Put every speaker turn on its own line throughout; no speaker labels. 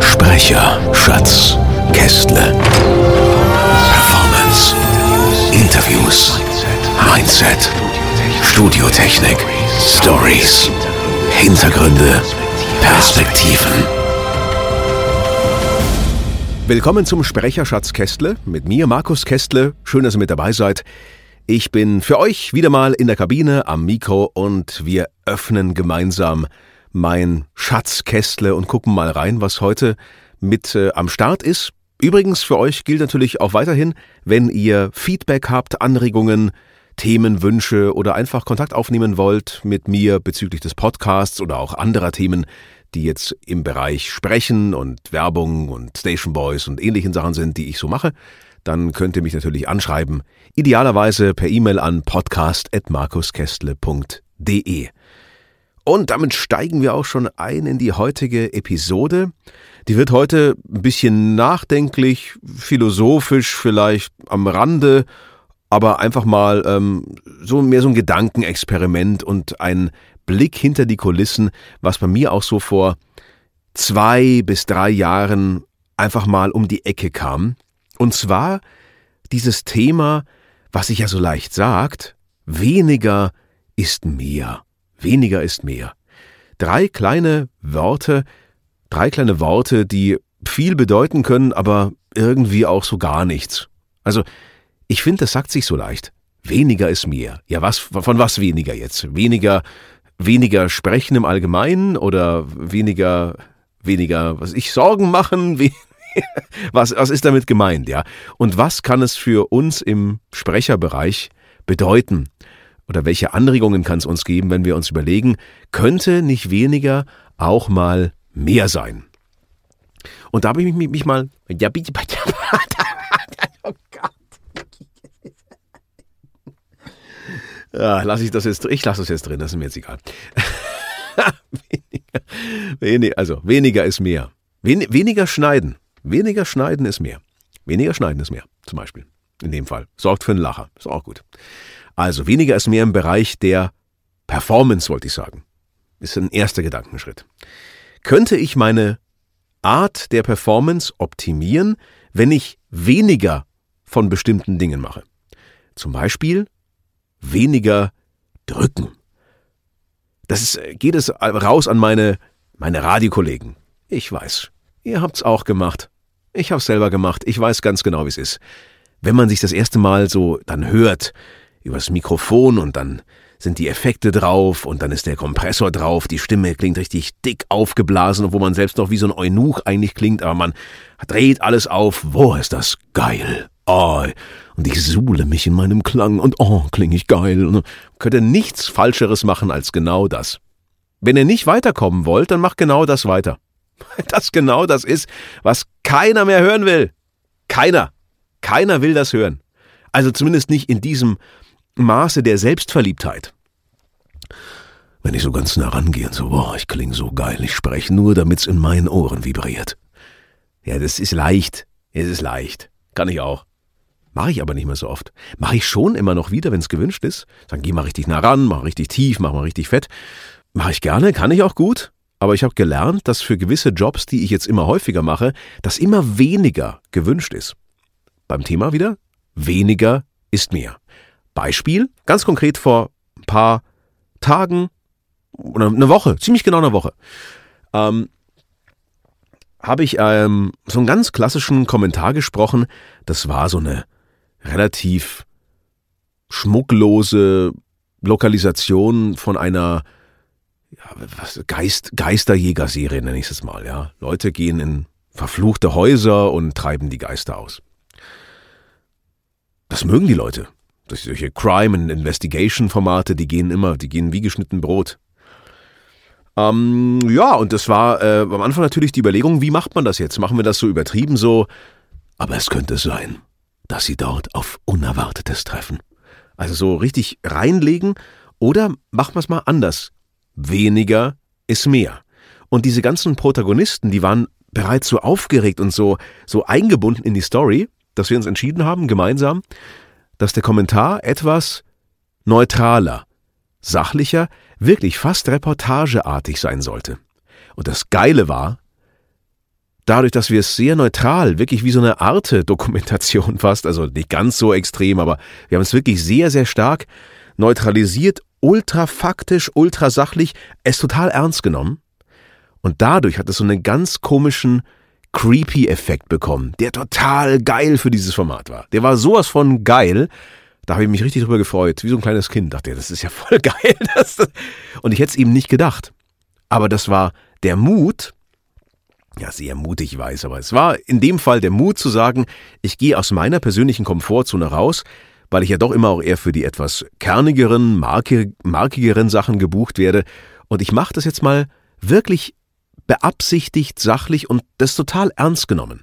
Sprecher, Schatz, Kästle. Performance, Interviews, Mindset, Studiotechnik, Stories, Hintergründe, Perspektiven.
Willkommen zum Sprecherschatz Kästle mit mir, Markus Kästle. Schön, dass ihr mit dabei seid. Ich bin für euch wieder mal in der Kabine am Mikro und wir öffnen gemeinsam mein Schatz Kästle und gucken mal rein, was heute mit äh, am Start ist. Übrigens, für euch gilt natürlich auch weiterhin, wenn ihr Feedback habt, Anregungen, Themen, Wünsche oder einfach Kontakt aufnehmen wollt mit mir bezüglich des Podcasts oder auch anderer Themen, die jetzt im Bereich Sprechen und Werbung und Station Boys und ähnlichen Sachen sind, die ich so mache, dann könnt ihr mich natürlich anschreiben. Idealerweise per E-Mail an podcast.markuskästle.de. Und damit steigen wir auch schon ein in die heutige Episode. Die wird heute ein bisschen nachdenklich, philosophisch vielleicht am Rande, aber einfach mal ähm, so mehr so ein Gedankenexperiment und ein Blick hinter die Kulissen, was bei mir auch so vor zwei bis drei Jahren einfach mal um die Ecke kam. Und zwar dieses Thema, was sich ja so leicht sagt, weniger ist mehr. Weniger ist mehr. Drei kleine Worte, drei kleine Worte, die viel bedeuten können, aber irgendwie auch so gar nichts. Also, ich finde, das sagt sich so leicht. Weniger ist mehr. Ja, was, von was weniger jetzt? Weniger, weniger sprechen im Allgemeinen oder weniger, weniger, was ich Sorgen machen? was, was ist damit gemeint, ja? Und was kann es für uns im Sprecherbereich bedeuten? Oder welche Anregungen kann es uns geben, wenn wir uns überlegen, könnte nicht weniger auch mal mehr sein? Und da habe ich mich, mich mal. Oh. Ja, lass ich das jetzt Ich lasse das jetzt drin, das ist mir jetzt egal. weniger, weniger, also weniger ist mehr. Wen, weniger schneiden. Weniger schneiden ist mehr. Weniger schneiden ist mehr, zum Beispiel. In dem Fall. Sorgt für einen Lacher. Ist auch gut. Also weniger ist mehr im Bereich der Performance, wollte ich sagen. Ist ein erster Gedankenschritt. Könnte ich meine Art der Performance optimieren, wenn ich weniger von bestimmten Dingen mache? Zum Beispiel weniger drücken. Das ist, geht es raus an meine, meine Radiokollegen. Ich weiß, ihr habt's auch gemacht. Ich hab's selber gemacht. Ich weiß ganz genau, wie es ist. Wenn man sich das erste Mal so dann hört, übers Mikrofon und dann sind die Effekte drauf und dann ist der Kompressor drauf, die Stimme klingt richtig dick aufgeblasen, obwohl man selbst noch wie so ein Eunuch eigentlich klingt, aber man dreht alles auf. Wo ist das geil? Oh, und ich suhle mich in meinem Klang und oh, klinge ich geil. Und könnte nichts Falscheres machen als genau das. Wenn ihr nicht weiterkommen wollt, dann macht genau das weiter. Das genau das ist, was keiner mehr hören will. Keiner. Keiner will das hören. Also zumindest nicht in diesem Maße der Selbstverliebtheit. Wenn ich so ganz nah rangehe und so, boah, ich klinge so geil, ich spreche nur, damit's in meinen Ohren vibriert. Ja, das ist leicht. Es ist leicht. Kann ich auch. Mache ich aber nicht mehr so oft. Mache ich schon immer noch wieder, wenn es gewünscht ist. Dann geh mal richtig nah ran, mach richtig tief, mach mal richtig fett. Mache ich gerne, kann ich auch gut. Aber ich habe gelernt, dass für gewisse Jobs, die ich jetzt immer häufiger mache, das immer weniger gewünscht ist. Beim Thema wieder, weniger ist mehr. Beispiel, ganz konkret vor ein paar Tagen oder eine Woche, ziemlich genau eine Woche, ähm, habe ich ähm, so einen ganz klassischen Kommentar gesprochen. Das war so eine relativ schmucklose Lokalisation von einer ja, was, Geist, Geisterjäger-Serie, nenne ich es mal. Ja. Leute gehen in verfluchte Häuser und treiben die Geister aus. Das mögen die Leute solche Crime- and Investigation-Formate, die gehen immer, die gehen wie geschnitten Brot. Ähm, ja, und das war äh, am Anfang natürlich die Überlegung, wie macht man das jetzt? Machen wir das so übertrieben so? Aber es könnte sein, dass sie dort auf Unerwartetes treffen. Also so richtig reinlegen oder machen wir es mal anders. Weniger ist mehr. Und diese ganzen Protagonisten, die waren bereits so aufgeregt und so, so eingebunden in die Story, dass wir uns entschieden haben, gemeinsam, dass der Kommentar etwas neutraler, sachlicher, wirklich fast reportageartig sein sollte. Und das Geile war, dadurch, dass wir es sehr neutral, wirklich wie so eine Arte-Dokumentation fast, also nicht ganz so extrem, aber wir haben es wirklich sehr, sehr stark neutralisiert, ultra faktisch, ultra sachlich, es total ernst genommen. Und dadurch hat es so einen ganz komischen, creepy Effekt bekommen, der total geil für dieses Format war. Der war sowas von geil, da habe ich mich richtig drüber gefreut, wie so ein kleines Kind. Dachte, das ist ja voll geil. Und ich hätte es ihm nicht gedacht. Aber das war der Mut, ja, sehr mutig weiß, aber es war in dem Fall der Mut zu sagen, ich gehe aus meiner persönlichen Komfortzone raus, weil ich ja doch immer auch eher für die etwas kernigeren, markigeren Sachen gebucht werde. Und ich mache das jetzt mal wirklich beabsichtigt, sachlich und das total ernst genommen.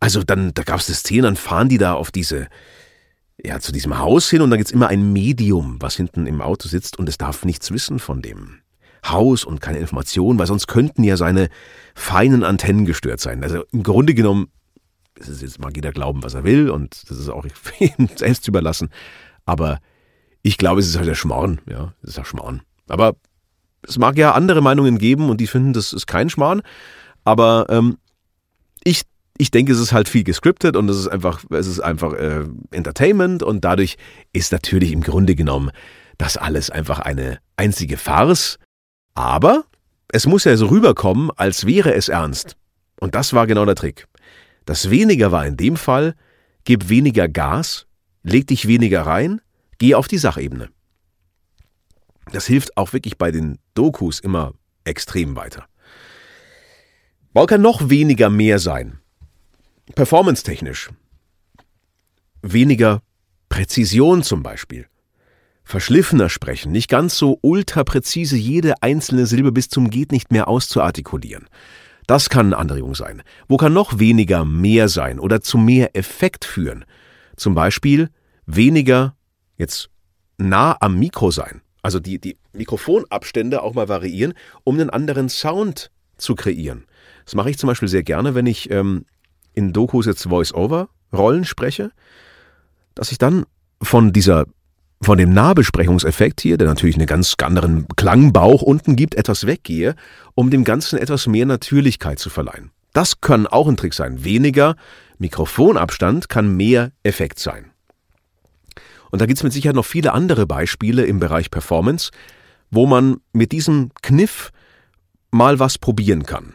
Also dann, da gab es eine Szene, dann fahren die da auf diese, ja, zu diesem Haus hin und dann gibt's immer ein Medium, was hinten im Auto sitzt und es darf nichts wissen von dem Haus und keine Informationen, weil sonst könnten ja seine feinen Antennen gestört sein. Also im Grunde genommen, das ist jetzt mag jeder glauben, was er will und das ist auch ihm selbst überlassen. Aber ich glaube, es ist halt der Schmarrn, ja, es ist der Schmarrn. Aber es mag ja andere Meinungen geben und die finden, das ist kein Schmarrn. Aber ähm, ich, ich denke, es ist halt viel gescriptet und es ist einfach, es ist einfach äh, Entertainment und dadurch ist natürlich im Grunde genommen das alles einfach eine einzige Farce aber es muss ja so rüberkommen, als wäre es ernst. Und das war genau der Trick. Das weniger war in dem Fall, gib weniger Gas, leg dich weniger rein, geh auf die Sachebene. Das hilft auch wirklich bei den Dokus immer extrem weiter. Warum kann noch weniger mehr sein? Performance-technisch. Weniger Präzision zum Beispiel verschliffener sprechen, nicht ganz so ultrapräzise jede einzelne Silbe bis zum geht nicht mehr auszuartikulieren. Das kann eine Anregung sein. Wo kann noch weniger mehr sein oder zu mehr Effekt führen? Zum Beispiel weniger jetzt nah am Mikro sein. Also die, die Mikrofonabstände auch mal variieren, um einen anderen Sound zu kreieren. Das mache ich zum Beispiel sehr gerne, wenn ich ähm, in Dokus jetzt Voice-Over-Rollen spreche, dass ich dann von dieser von dem Nahbesprechungseffekt hier, der natürlich einen ganz anderen Klangbauch unten gibt, etwas weggehe, um dem Ganzen etwas mehr Natürlichkeit zu verleihen. Das kann auch ein Trick sein. Weniger Mikrofonabstand kann mehr Effekt sein. Und da gibt es mit Sicherheit noch viele andere Beispiele im Bereich Performance, wo man mit diesem Kniff mal was probieren kann.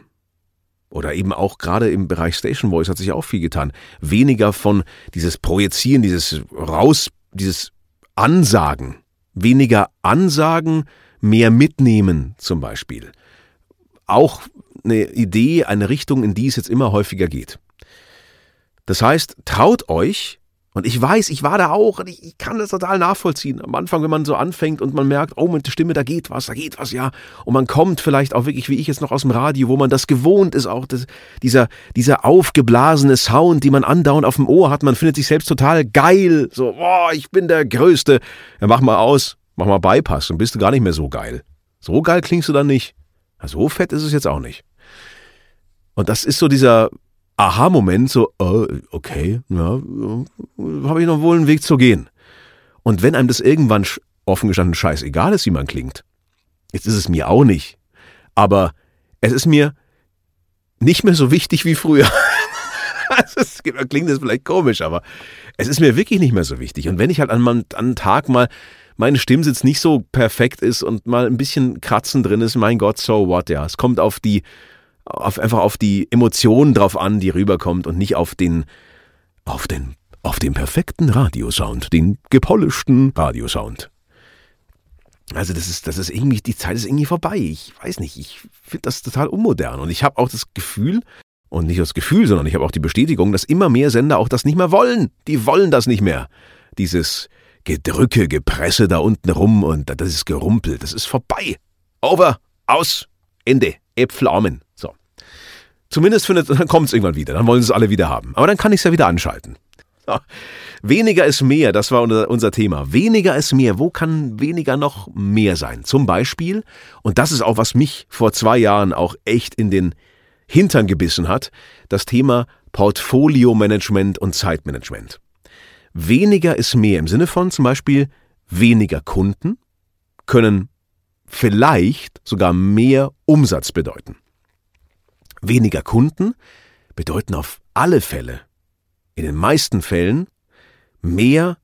Oder eben auch gerade im Bereich Station Voice hat sich auch viel getan. Weniger von dieses Projizieren, dieses Raus, dieses Ansagen. Weniger Ansagen, mehr mitnehmen zum Beispiel. Auch eine Idee, eine Richtung, in die es jetzt immer häufiger geht. Das heißt, traut euch, und ich weiß, ich war da auch und ich, ich, kann das total nachvollziehen. Am Anfang, wenn man so anfängt und man merkt, oh, mit der Stimme, da geht was, da geht was, ja. Und man kommt vielleicht auch wirklich, wie ich jetzt noch aus dem Radio, wo man das gewohnt ist, auch das, dieser, dieser aufgeblasene Sound, die man andauernd auf dem Ohr hat. Man findet sich selbst total geil. So, boah, ich bin der Größte. Ja, mach mal aus, mach mal Bypass und bist du gar nicht mehr so geil. So geil klingst du dann nicht. So fett ist es jetzt auch nicht. Und das ist so dieser Aha-Moment, so, oh, okay, ja, habe ich noch wohl einen Weg zu gehen. Und wenn einem das irgendwann offen gestanden scheißegal ist, wie man klingt, jetzt ist es mir auch nicht, aber es ist mir nicht mehr so wichtig wie früher. das klingt jetzt vielleicht komisch, aber es ist mir wirklich nicht mehr so wichtig. Und wenn ich halt an, an einem Tag mal meine Stimmsitz nicht so perfekt ist und mal ein bisschen Kratzen drin ist, mein Gott, so what, ja. Es kommt auf die auf, einfach auf die Emotionen drauf an, die rüberkommt und nicht auf den, auf den, auf den perfekten Radiosound, den gepolischten Radiosound. Also das ist, das ist irgendwie, die Zeit ist irgendwie vorbei. Ich weiß nicht, ich finde das total unmodern und ich habe auch das Gefühl, und nicht das Gefühl, sondern ich habe auch die Bestätigung, dass immer mehr Sender auch das nicht mehr wollen. Die wollen das nicht mehr. Dieses Gedrücke, Gepresse da unten rum und das ist gerumpelt. Das ist vorbei. Over. Aus. Ende. Äpfel, Amen. So. Zumindest findet, dann kommt es irgendwann wieder. Dann wollen sie es alle wieder haben. Aber dann kann ich es ja wieder anschalten. So. Weniger ist mehr, das war unser, unser Thema. Weniger ist mehr. Wo kann weniger noch mehr sein? Zum Beispiel, und das ist auch, was mich vor zwei Jahren auch echt in den Hintern gebissen hat, das Thema Portfolio-Management und Zeitmanagement. Weniger ist mehr im Sinne von zum Beispiel weniger Kunden können vielleicht sogar mehr Umsatz bedeuten. Weniger Kunden bedeuten auf alle Fälle, in den meisten Fällen, mehr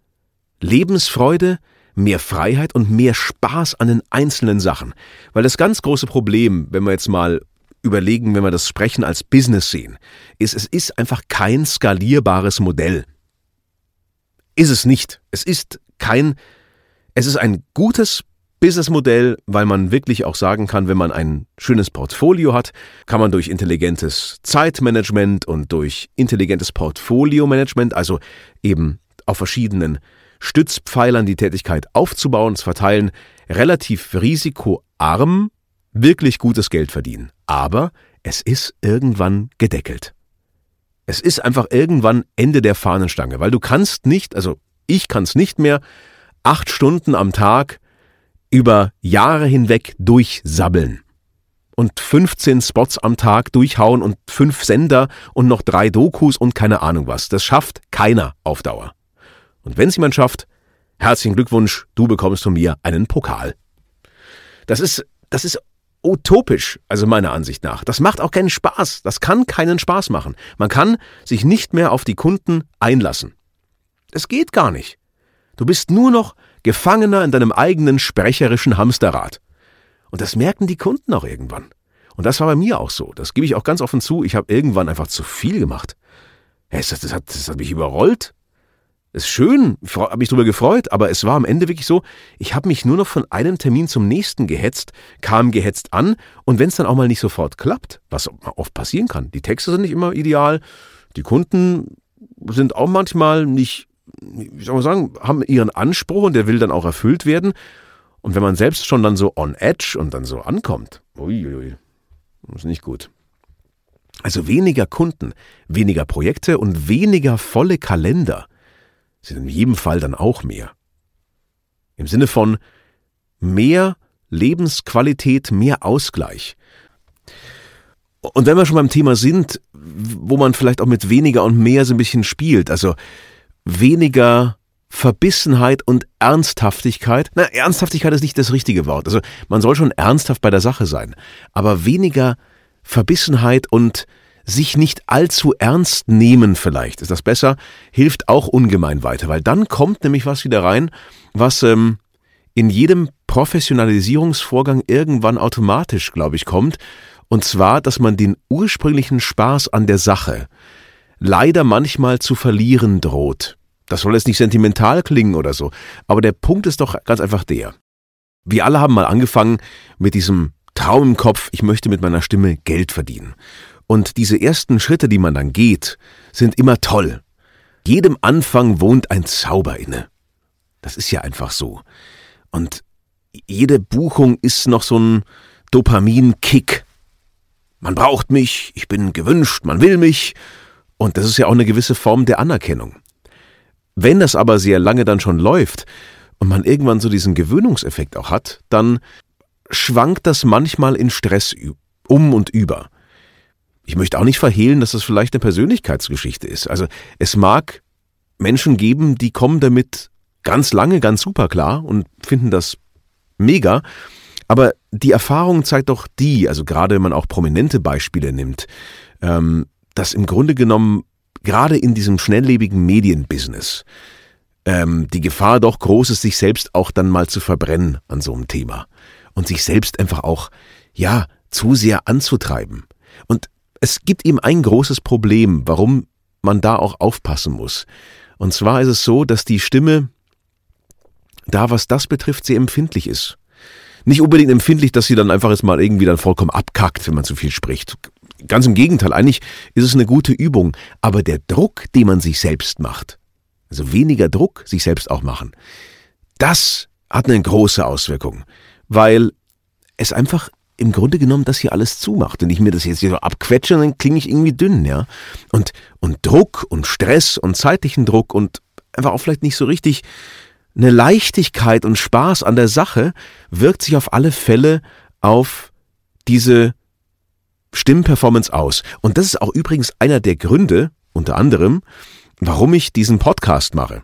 Lebensfreude, mehr Freiheit und mehr Spaß an den einzelnen Sachen. Weil das ganz große Problem, wenn wir jetzt mal überlegen, wenn wir das Sprechen als Business sehen, ist, es ist einfach kein skalierbares Modell. Ist es nicht. Es ist kein, es ist ein gutes Businessmodell, weil man wirklich auch sagen kann, wenn man ein schönes Portfolio hat, kann man durch intelligentes Zeitmanagement und durch intelligentes Portfolio-Management, also eben auf verschiedenen Stützpfeilern die Tätigkeit aufzubauen, zu verteilen, relativ risikoarm wirklich gutes Geld verdienen. Aber es ist irgendwann gedeckelt. Es ist einfach irgendwann Ende der Fahnenstange, weil du kannst nicht, also ich kann es nicht mehr, acht Stunden am Tag über Jahre hinweg durchsabbeln und 15 Spots am Tag durchhauen und fünf Sender und noch drei Dokus und keine Ahnung was. Das schafft keiner auf Dauer. Und wenn es jemand schafft, herzlichen Glückwunsch, du bekommst von mir einen Pokal. Das ist, das ist utopisch, also meiner Ansicht nach. Das macht auch keinen Spaß. Das kann keinen Spaß machen. Man kann sich nicht mehr auf die Kunden einlassen. Es geht gar nicht. Du bist nur noch Gefangener in deinem eigenen sprecherischen Hamsterrad. Und das merken die Kunden auch irgendwann. Und das war bei mir auch so. Das gebe ich auch ganz offen zu. Ich habe irgendwann einfach zu viel gemacht. Das, das, hat, das hat mich überrollt. Das ist schön, habe mich darüber gefreut, aber es war am Ende wirklich so, ich habe mich nur noch von einem Termin zum nächsten gehetzt, kam gehetzt an und wenn es dann auch mal nicht sofort klappt, was oft passieren kann, die Texte sind nicht immer ideal, die Kunden sind auch manchmal nicht wie soll man sagen, haben ihren Anspruch und der will dann auch erfüllt werden. Und wenn man selbst schon dann so on edge und dann so ankommt, uiuiui, ist nicht gut. Also weniger Kunden, weniger Projekte und weniger volle Kalender sind in jedem Fall dann auch mehr. Im Sinne von mehr Lebensqualität, mehr Ausgleich. Und wenn wir schon beim Thema sind, wo man vielleicht auch mit weniger und mehr so ein bisschen spielt, also weniger Verbissenheit und Ernsthaftigkeit. Na, Ernsthaftigkeit ist nicht das richtige Wort. Also man soll schon ernsthaft bei der Sache sein, aber weniger Verbissenheit und sich nicht allzu ernst nehmen vielleicht, ist das besser, hilft auch ungemein weiter, weil dann kommt nämlich was wieder rein, was ähm, in jedem Professionalisierungsvorgang irgendwann automatisch, glaube ich, kommt, und zwar, dass man den ursprünglichen Spaß an der Sache, leider manchmal zu verlieren droht. Das soll jetzt nicht sentimental klingen oder so, aber der Punkt ist doch ganz einfach der. Wir alle haben mal angefangen mit diesem Traum im Kopf, ich möchte mit meiner Stimme Geld verdienen. Und diese ersten Schritte, die man dann geht, sind immer toll. Jedem Anfang wohnt ein Zauber inne. Das ist ja einfach so. Und jede Buchung ist noch so ein Dopamin-Kick. Man braucht mich, ich bin gewünscht, man will mich und das ist ja auch eine gewisse Form der Anerkennung. Wenn das aber sehr lange dann schon läuft und man irgendwann so diesen Gewöhnungseffekt auch hat, dann schwankt das manchmal in Stress um und über. Ich möchte auch nicht verhehlen, dass das vielleicht eine Persönlichkeitsgeschichte ist. Also es mag Menschen geben, die kommen damit ganz lange, ganz super klar und finden das mega. Aber die Erfahrung zeigt doch die, also gerade wenn man auch prominente Beispiele nimmt, ähm, dass im Grunde genommen gerade in diesem schnelllebigen Medienbusiness ähm, die Gefahr doch groß ist, sich selbst auch dann mal zu verbrennen an so einem Thema und sich selbst einfach auch, ja, zu sehr anzutreiben. Und es gibt eben ein großes Problem, warum man da auch aufpassen muss. Und zwar ist es so, dass die Stimme da, was das betrifft, sehr empfindlich ist. Nicht unbedingt empfindlich, dass sie dann einfach jetzt mal irgendwie dann vollkommen abkackt, wenn man zu viel spricht. Ganz im Gegenteil, eigentlich ist es eine gute Übung, aber der Druck, den man sich selbst macht, also weniger Druck sich selbst auch machen, das hat eine große Auswirkung, weil es einfach im Grunde genommen das hier alles zumacht. Und ich mir das jetzt hier so abquetsche, dann klinge ich irgendwie dünn, ja. Und, und Druck und Stress und zeitlichen Druck und einfach auch vielleicht nicht so richtig eine Leichtigkeit und Spaß an der Sache wirkt sich auf alle Fälle auf diese Stimmperformance aus. Und das ist auch übrigens einer der Gründe, unter anderem, warum ich diesen Podcast mache.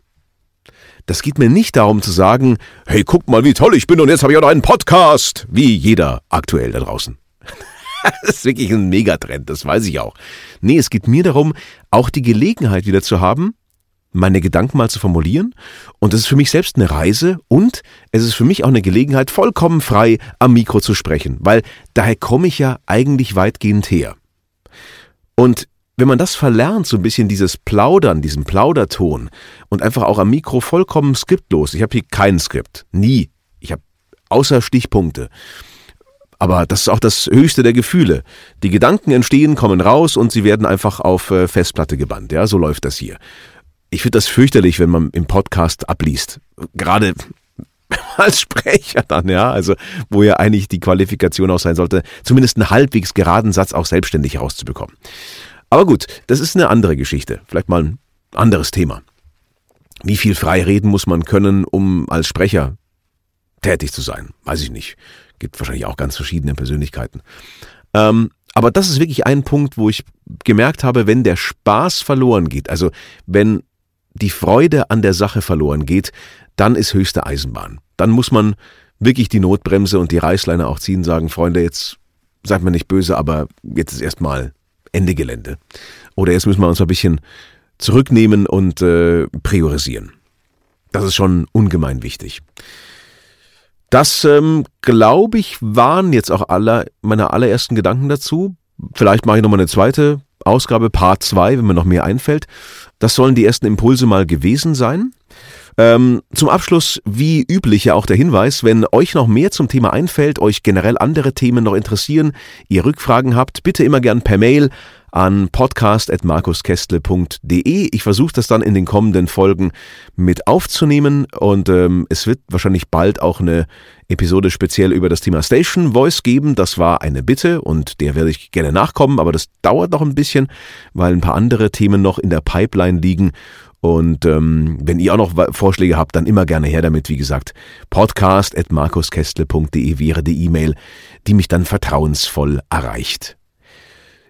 Das geht mir nicht darum zu sagen, hey, guck mal, wie toll ich bin und jetzt habe ich auch noch einen Podcast, wie jeder aktuell da draußen. das ist wirklich ein Megatrend, das weiß ich auch. Nee, es geht mir darum, auch die Gelegenheit wieder zu haben, meine Gedanken mal zu formulieren. Und es ist für mich selbst eine Reise und es ist für mich auch eine Gelegenheit, vollkommen frei am Mikro zu sprechen, weil daher komme ich ja eigentlich weitgehend her. Und wenn man das verlernt, so ein bisschen dieses Plaudern, diesen Plauderton und einfach auch am Mikro vollkommen skriptlos. Ich habe hier kein Skript, nie. Ich habe außer Stichpunkte. Aber das ist auch das höchste der Gefühle. Die Gedanken entstehen, kommen raus und sie werden einfach auf äh, Festplatte gebannt. Ja, so läuft das hier. Ich finde das fürchterlich, wenn man im Podcast abliest. Gerade als Sprecher dann, ja, also wo ja eigentlich die Qualifikation auch sein sollte, zumindest einen halbwegs geraden Satz auch selbstständig herauszubekommen. Aber gut, das ist eine andere Geschichte. Vielleicht mal ein anderes Thema. Wie viel frei reden muss man können, um als Sprecher tätig zu sein? Weiß ich nicht. Gibt wahrscheinlich auch ganz verschiedene Persönlichkeiten. Ähm, aber das ist wirklich ein Punkt, wo ich gemerkt habe, wenn der Spaß verloren geht, also wenn die Freude an der Sache verloren geht, dann ist höchste Eisenbahn. Dann muss man wirklich die Notbremse und die Reißleine auch ziehen, sagen, Freunde, jetzt seid mir nicht böse, aber jetzt ist erstmal Ende Gelände. Oder jetzt müssen wir uns ein bisschen zurücknehmen und äh, priorisieren. Das ist schon ungemein wichtig. Das, ähm, glaube ich, waren jetzt auch alle meine allerersten Gedanken dazu. Vielleicht mache ich nochmal eine zweite Ausgabe, Part 2, wenn mir noch mehr einfällt. Das sollen die ersten Impulse mal gewesen sein. Ähm, zum Abschluss, wie üblich ja auch der Hinweis, wenn euch noch mehr zum Thema einfällt, euch generell andere Themen noch interessieren, ihr Rückfragen habt, bitte immer gern per Mail an podcast.markuskestle.de. Ich versuche das dann in den kommenden Folgen mit aufzunehmen und ähm, es wird wahrscheinlich bald auch eine Episode speziell über das Thema Station Voice geben. Das war eine Bitte und der werde ich gerne nachkommen, aber das dauert noch ein bisschen, weil ein paar andere Themen noch in der Pipeline liegen und ähm, wenn ihr auch noch Vorschläge habt, dann immer gerne her damit. Wie gesagt, podcast.markuskestle.de wäre die E-Mail, die mich dann vertrauensvoll erreicht.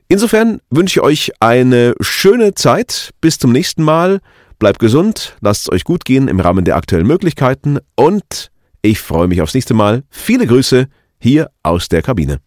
Insofern wünsche ich euch eine schöne Zeit. Bis zum nächsten Mal. Bleibt gesund, lasst es euch gut gehen im Rahmen der aktuellen Möglichkeiten und ich freue mich aufs nächste Mal. Viele Grüße hier aus der Kabine.